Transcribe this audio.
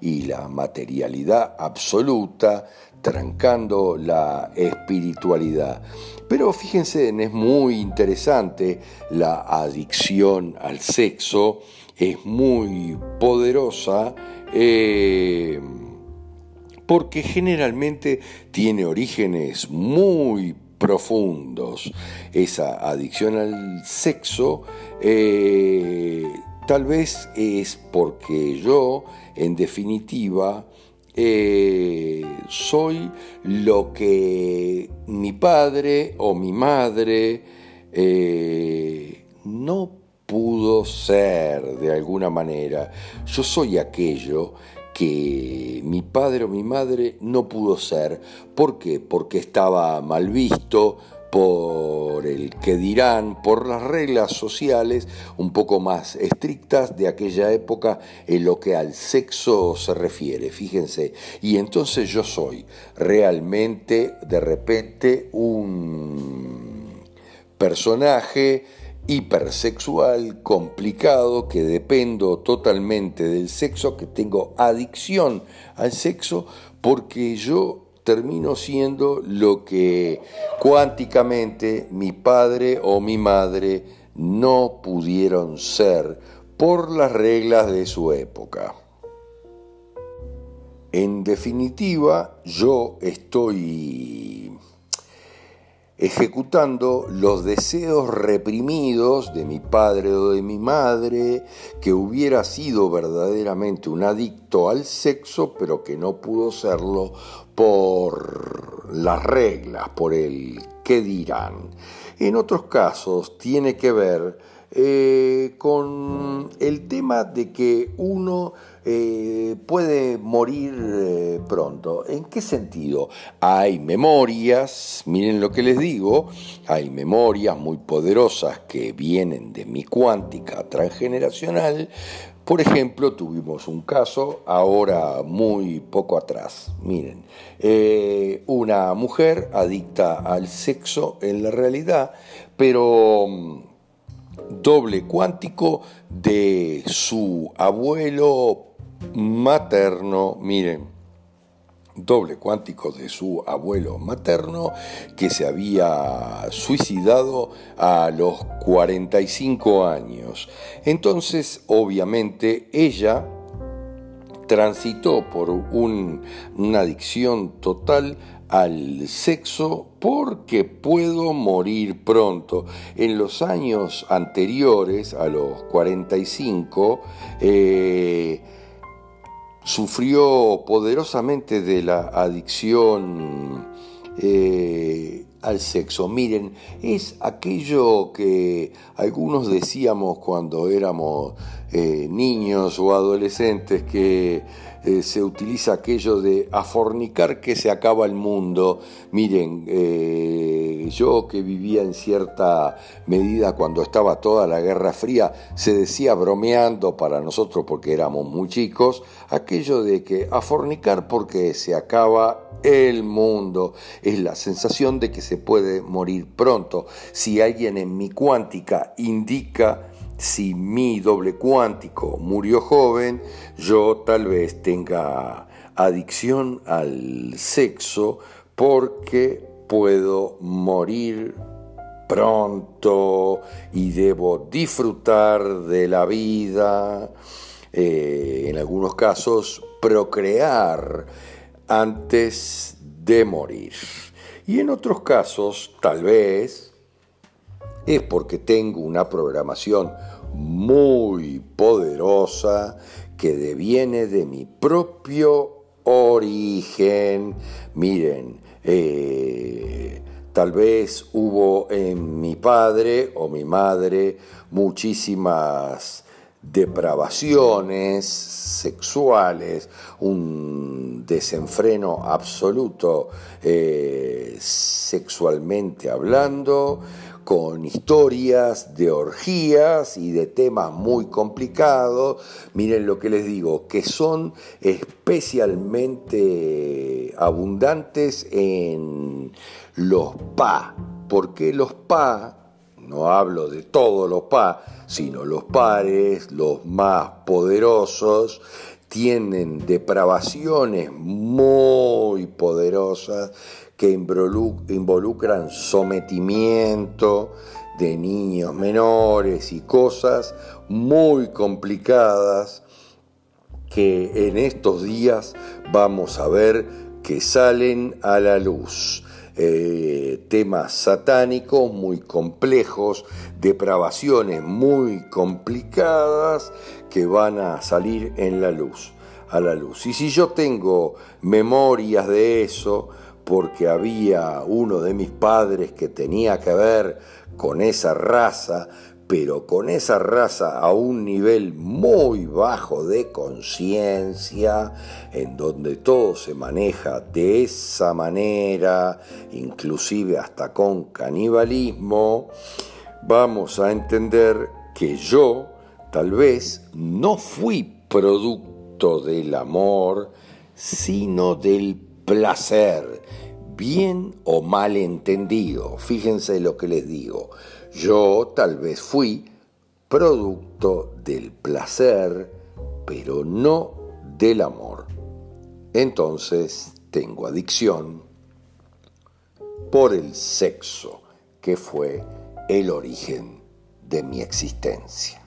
y la materialidad absoluta, trancando la espiritualidad. Pero fíjense, es muy interesante la adicción al sexo, es muy poderosa. Eh, porque generalmente tiene orígenes muy profundos. Esa adicción al sexo eh, tal vez es porque yo, en definitiva, eh, soy lo que mi padre o mi madre eh, no pudo ser de alguna manera. Yo soy aquello que mi padre o mi madre no pudo ser. ¿Por qué? Porque estaba mal visto por el que dirán, por las reglas sociales un poco más estrictas de aquella época en lo que al sexo se refiere, fíjense. Y entonces yo soy realmente de repente un personaje hipersexual, complicado, que dependo totalmente del sexo, que tengo adicción al sexo, porque yo termino siendo lo que cuánticamente mi padre o mi madre no pudieron ser por las reglas de su época. En definitiva, yo estoy ejecutando los deseos reprimidos de mi padre o de mi madre, que hubiera sido verdaderamente un adicto al sexo, pero que no pudo serlo por las reglas, por el qué dirán. En otros casos tiene que ver eh, con el tema de que uno eh, puede morir eh, pronto. ¿En qué sentido? Hay memorias, miren lo que les digo, hay memorias muy poderosas que vienen de mi cuántica transgeneracional. Por ejemplo, tuvimos un caso ahora muy poco atrás. Miren, una mujer adicta al sexo en la realidad, pero mm, doble cuántico de su abuelo materno, miren, doble cuántico de su abuelo materno que se había suicidado a los 45 años. Entonces, obviamente, ella transitó por una adicción total al sexo porque puedo morir pronto. En los años anteriores, a los 45, eh, sufrió poderosamente de la adicción eh, al sexo. Miren, es aquello que algunos decíamos cuando éramos eh, niños o adolescentes que eh, se utiliza aquello de a fornicar que se acaba el mundo. Miren, eh, yo que vivía en cierta medida cuando estaba toda la Guerra Fría, se decía bromeando para nosotros porque éramos muy chicos, aquello de que a fornicar porque se acaba el mundo. Es la sensación de que se puede morir pronto. Si alguien en mi cuántica indica si mi doble cuántico murió joven, yo tal vez tenga adicción al sexo porque puedo morir pronto y debo disfrutar de la vida, eh, en algunos casos procrear antes de morir. Y en otros casos, tal vez, es porque tengo una programación muy poderosa que deviene de mi propio origen. Miren, eh, tal vez hubo en mi padre o mi madre muchísimas depravaciones sexuales, un desenfreno absoluto eh, sexualmente hablando, con historias de orgías y de temas muy complicados. Miren lo que les digo, que son especialmente abundantes en los PA. porque los PA? No hablo de todos los PA, sino los pares, los más poderosos, tienen depravaciones muy poderosas que involucran sometimiento de niños menores y cosas muy complicadas que en estos días vamos a ver que salen a la luz. Eh, temas satánicos muy complejos, depravaciones muy complicadas que van a salir en la luz, a la luz. Y si yo tengo memorias de eso, porque había uno de mis padres que tenía que ver con esa raza, pero con esa raza a un nivel muy bajo de conciencia, en donde todo se maneja de esa manera, inclusive hasta con canibalismo, vamos a entender que yo tal vez no fui producto del amor, sino del placer, bien o mal entendido. Fíjense lo que les digo. Yo tal vez fui producto del placer, pero no del amor. Entonces tengo adicción por el sexo, que fue el origen de mi existencia.